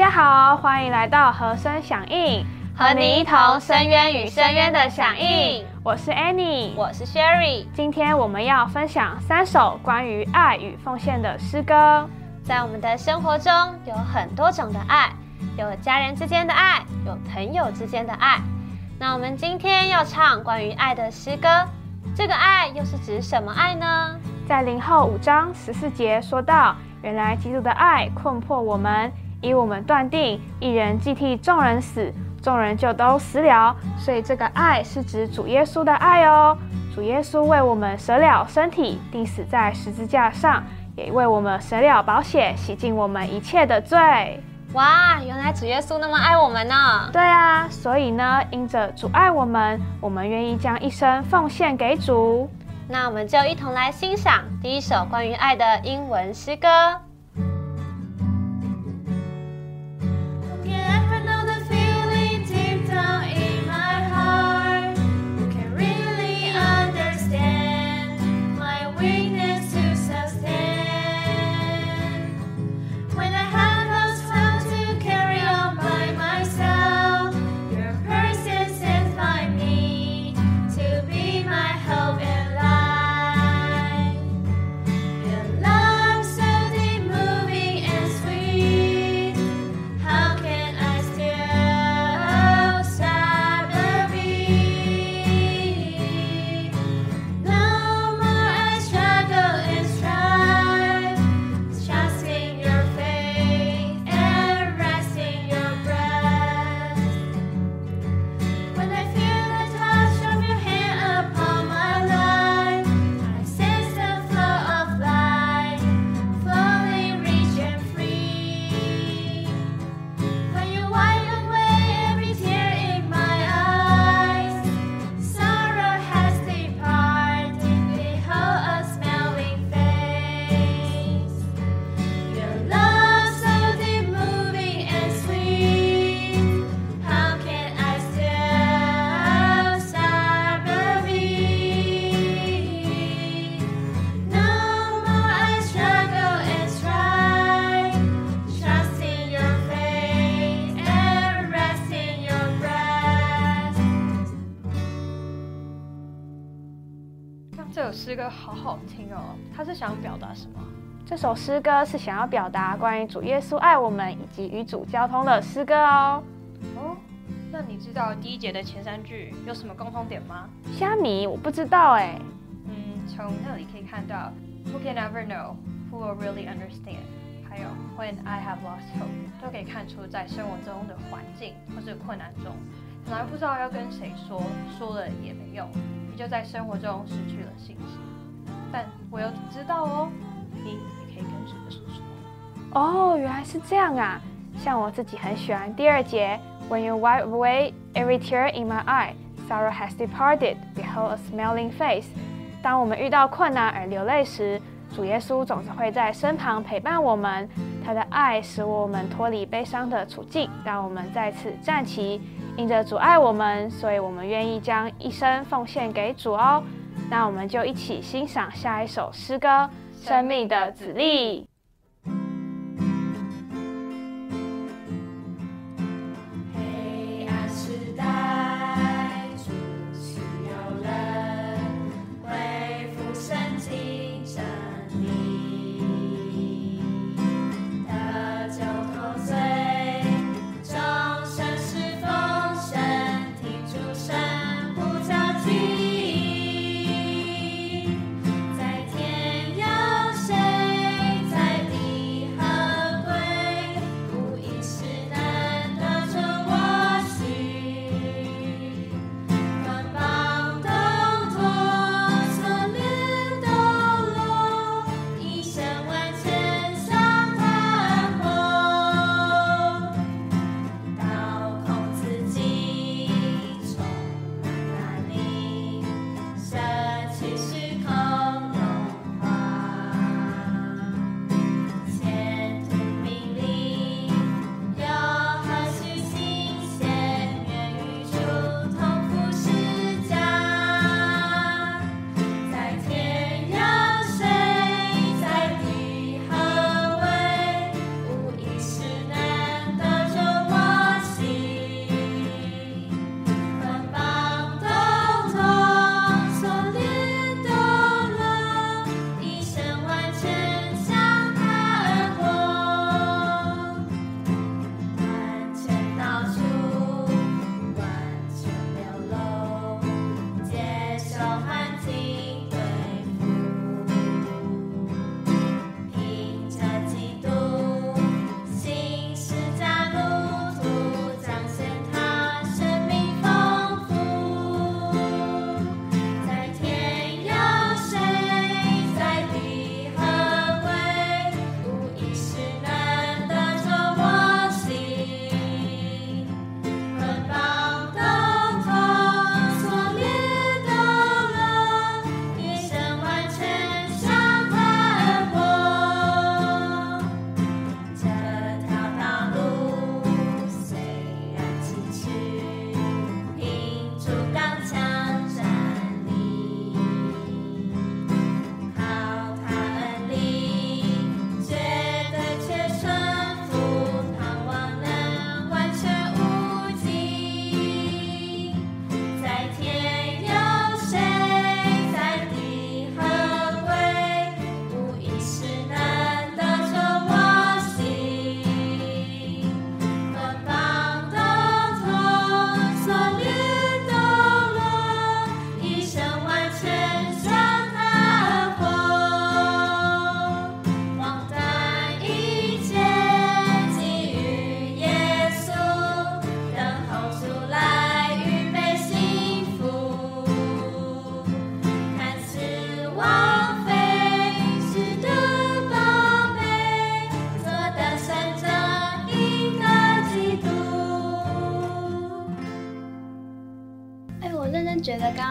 大家好，欢迎来到和声响应，和你一同深渊与深渊的响应。我是 Annie，我是 Sherry。今天我们要分享三首关于爱与奉献的诗歌。在我们的生活中，有很多种的爱，有家人之间的爱，有朋友之间的爱。那我们今天要唱关于爱的诗歌，这个爱又是指什么爱呢？在零后五章十四节说到，原来基督的爱困迫我们，以我们断定一人既替众人死，众人就都死了。所以这个爱是指主耶稣的爱哦。主耶稣为我们舍了身体，钉死在十字架上，也为我们舍了宝血，洗净我们一切的罪。哇，原来主耶稣那么爱我们呢！对啊，所以呢，因着主爱我们，我们愿意将一生奉献给主。那我们就一同来欣赏第一首关于爱的英文诗歌。好好听哦，他是想表达什么？这首诗歌是想要表达关于主耶稣爱我们以及与主交通的诗歌哦。哦，那你知道第一节的前三句有什么共通点吗？虾米，我不知道哎。嗯，从那里可以看到，Who can ever know? Who will really understand? 还有 When I have lost hope，都可以看出在生活中的环境或是困难中，本来不知道要跟谁说，说了也没用。你就在生活中失去了信心，但我又知道哦，你也可以跟主的说说。哦，原来是这样啊！像我自己很喜欢第二节，When you wipe away every tear in my eye, sorrow has departed, behold a smiling face。当我们遇到困难而流泪时，主耶稣总是会在身旁陪伴我们，他的爱使我们脱离悲伤的处境，让我们再次站起。因着阻碍我们，所以我们愿意将一生奉献给主哦。那我们就一起欣赏下一首诗歌《生命的子粒》。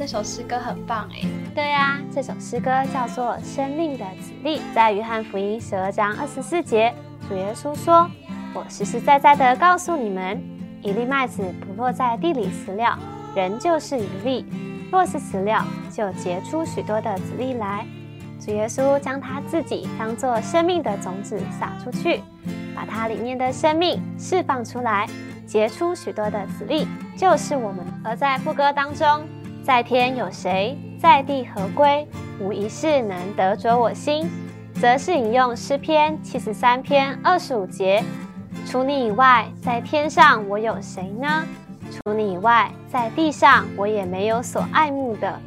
那首诗歌很棒哎。对呀，这首诗歌叫做《生命的子粒》，在约翰福音十二章二十四节，主耶稣说：“我实实在在的告诉你们，一粒麦子不落在地里死了，人就是一粒；若是死了，就结出许多的子粒来。”主耶稣将他自己当做生命的种子撒出去，把它里面的生命释放出来，结出许多的子粒，就是我们。而在副歌当中，在天有谁，在地何归？无一事能得着我心，则是引用诗篇七十三篇二十五节：除你以外，在天上我有谁呢？除你以外，在地上我也没有所爱慕的。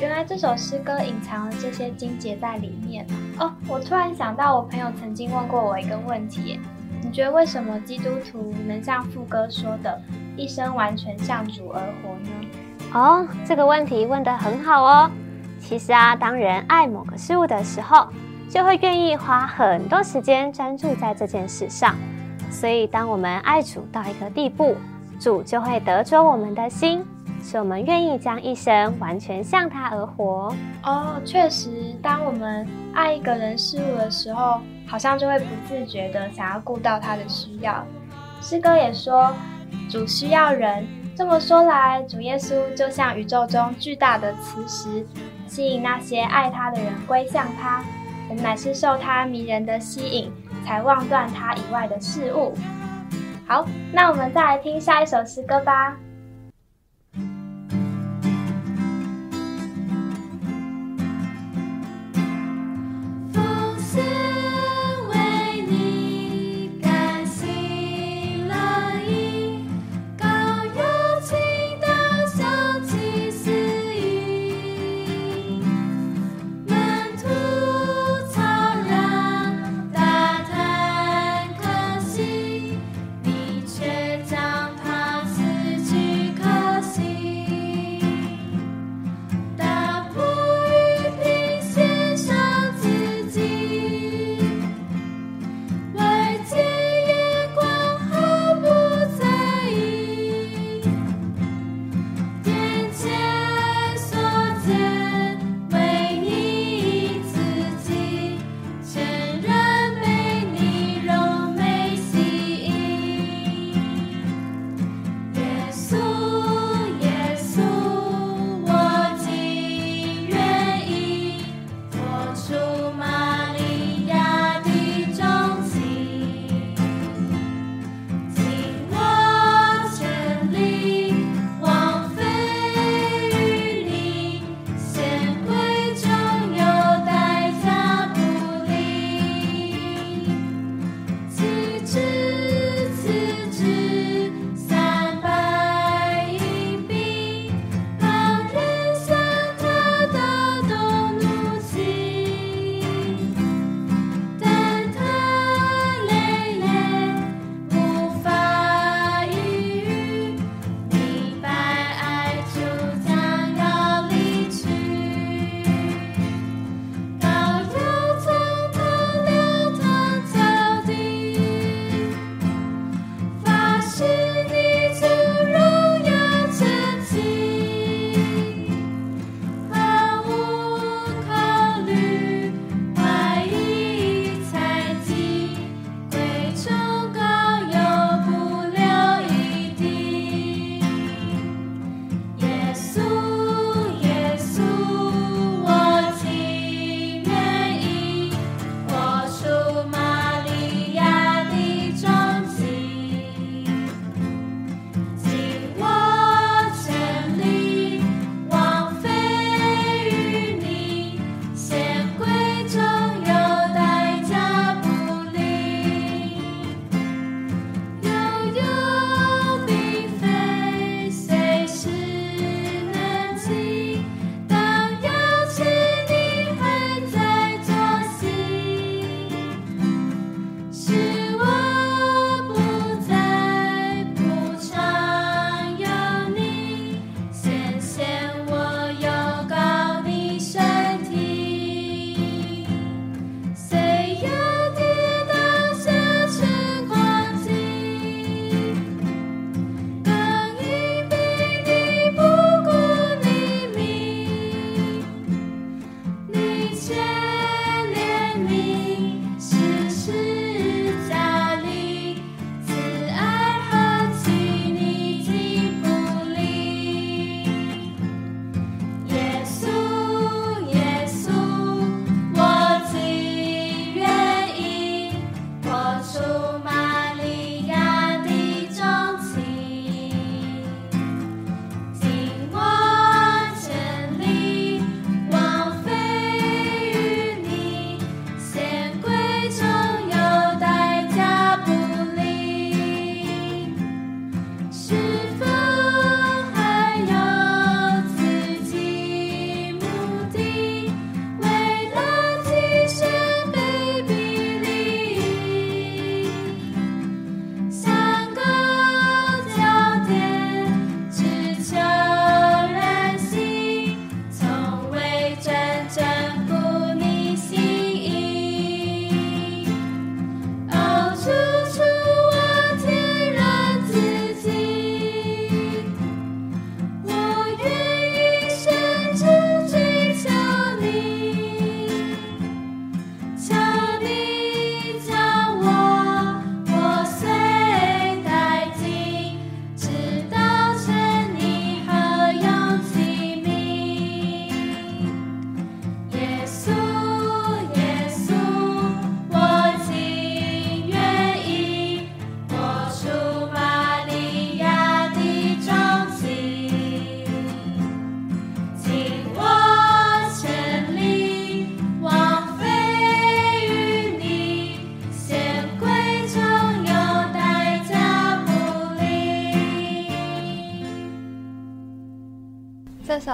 原来这首诗歌隐藏了这些经节在里面哦！我突然想到，我朋友曾经问过我一个问题：你觉得为什么基督徒能像副歌说的，一生完全向主而活呢？哦，这个问题问得很好哦。其实啊，当人爱某个事物的时候，就会愿意花很多时间专注在这件事上。所以，当我们爱主到一个地步，主就会得着我们的心。使我们愿意将一生完全向他而活哦。确实，当我们爱一个人事物的时候，好像就会不自觉的想要顾到他的需要。诗歌也说，主需要人。这么说来，主耶稣就像宇宙中巨大的磁石，吸引那些爱他的人归向他。我们乃是受他迷人的吸引，才忘断他以外的事物。好，那我们再来听下一首诗歌吧。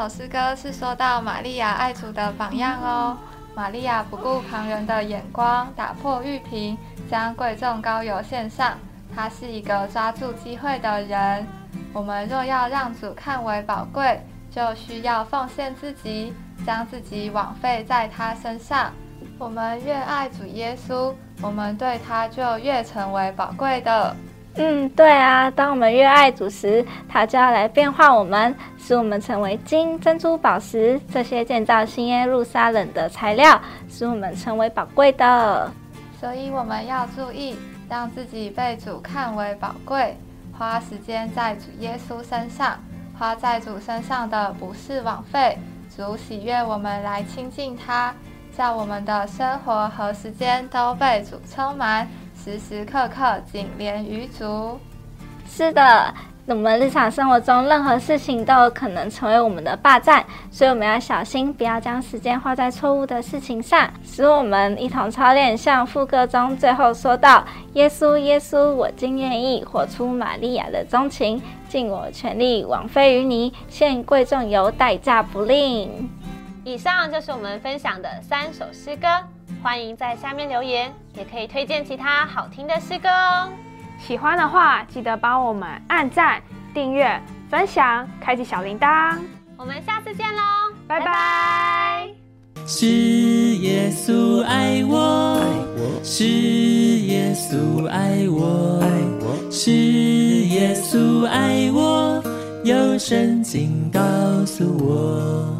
首诗歌是说到玛利亚爱主的榜样哦。玛利亚不顾旁人的眼光，打破玉瓶，将贵重膏油献上。她是一个抓住机会的人。我们若要让主看为宝贵，就需要奉献自己，将自己枉费在他身上。我们越爱主耶稣，我们对他就越成为宝贵的。嗯，对啊，当我们越爱主时，他就要来变化我们，使我们成为金、珍珠、宝石这些建造新耶路撒冷的材料，使我们成为宝贵的。所以我们要注意，让自己被主看为宝贵，花时间在主耶稣身上，花在主身上的不是枉费。主喜悦我们来亲近他，在我们的生活和时间都被主充满。时时刻刻紧连于足。是的，我们日常生活中任何事情都有可能成为我们的霸占，所以我们要小心，不要将时间花在错误的事情上。使我们一同操练，像副歌中最后说到：“耶稣，耶稣，我今愿意活出玛利亚的钟情，尽我全力枉费于你，献贵重油，代价不吝。”以上就是我们分享的三首诗歌。欢迎在下面留言，也可以推荐其他好听的诗歌哦。喜欢的话，记得帮我们按赞、订阅、分享、开启小铃铛。我们下次见喽，拜拜。是耶稣爱我，是耶稣爱我，是耶稣爱我，有圣经告诉我。